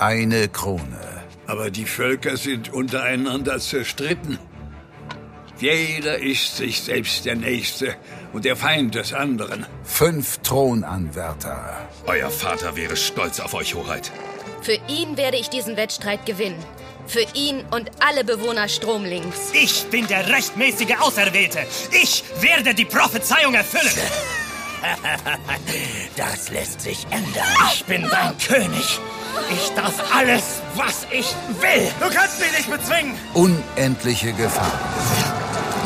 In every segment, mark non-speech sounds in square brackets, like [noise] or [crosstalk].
Eine Krone. Aber die Völker sind untereinander zerstritten. Jeder ist sich selbst der Nächste und der Feind des anderen. Fünf Thronanwärter. Euer Vater wäre stolz auf euch, Hoheit. Für ihn werde ich diesen Wettstreit gewinnen. Für ihn und alle Bewohner Stromlings. Ich bin der rechtmäßige Auserwählte. Ich werde die Prophezeiung erfüllen. [laughs] Das lässt sich ändern. Ich bin dein König. Ich darf alles, was ich will. Du kannst mich nicht bezwingen. Unendliche Gefahr.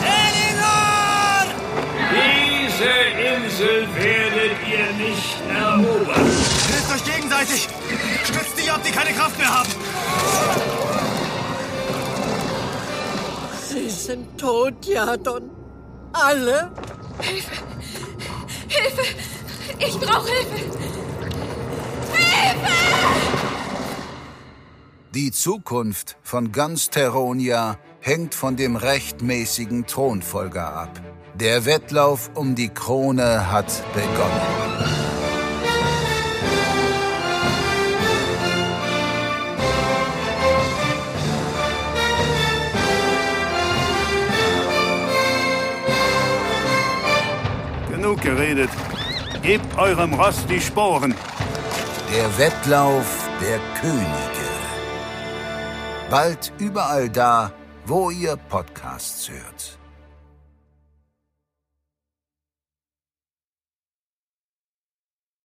Elinor! Diese Insel werdet ihr nicht erobern. Hilft euch gegenseitig. Stützt die ab, die keine Kraft mehr haben. Sie sind tot, Jadon. Alle? Hilfe! Ich brauche Hilfe! Die Zukunft von ganz Terronia hängt von dem rechtmäßigen Thronfolger ab. Der Wettlauf um die Krone hat begonnen. Genug geredet. Gebt eurem Ross die Sporen. Der Wettlauf der Könige. Bald überall da, wo ihr Podcasts hört.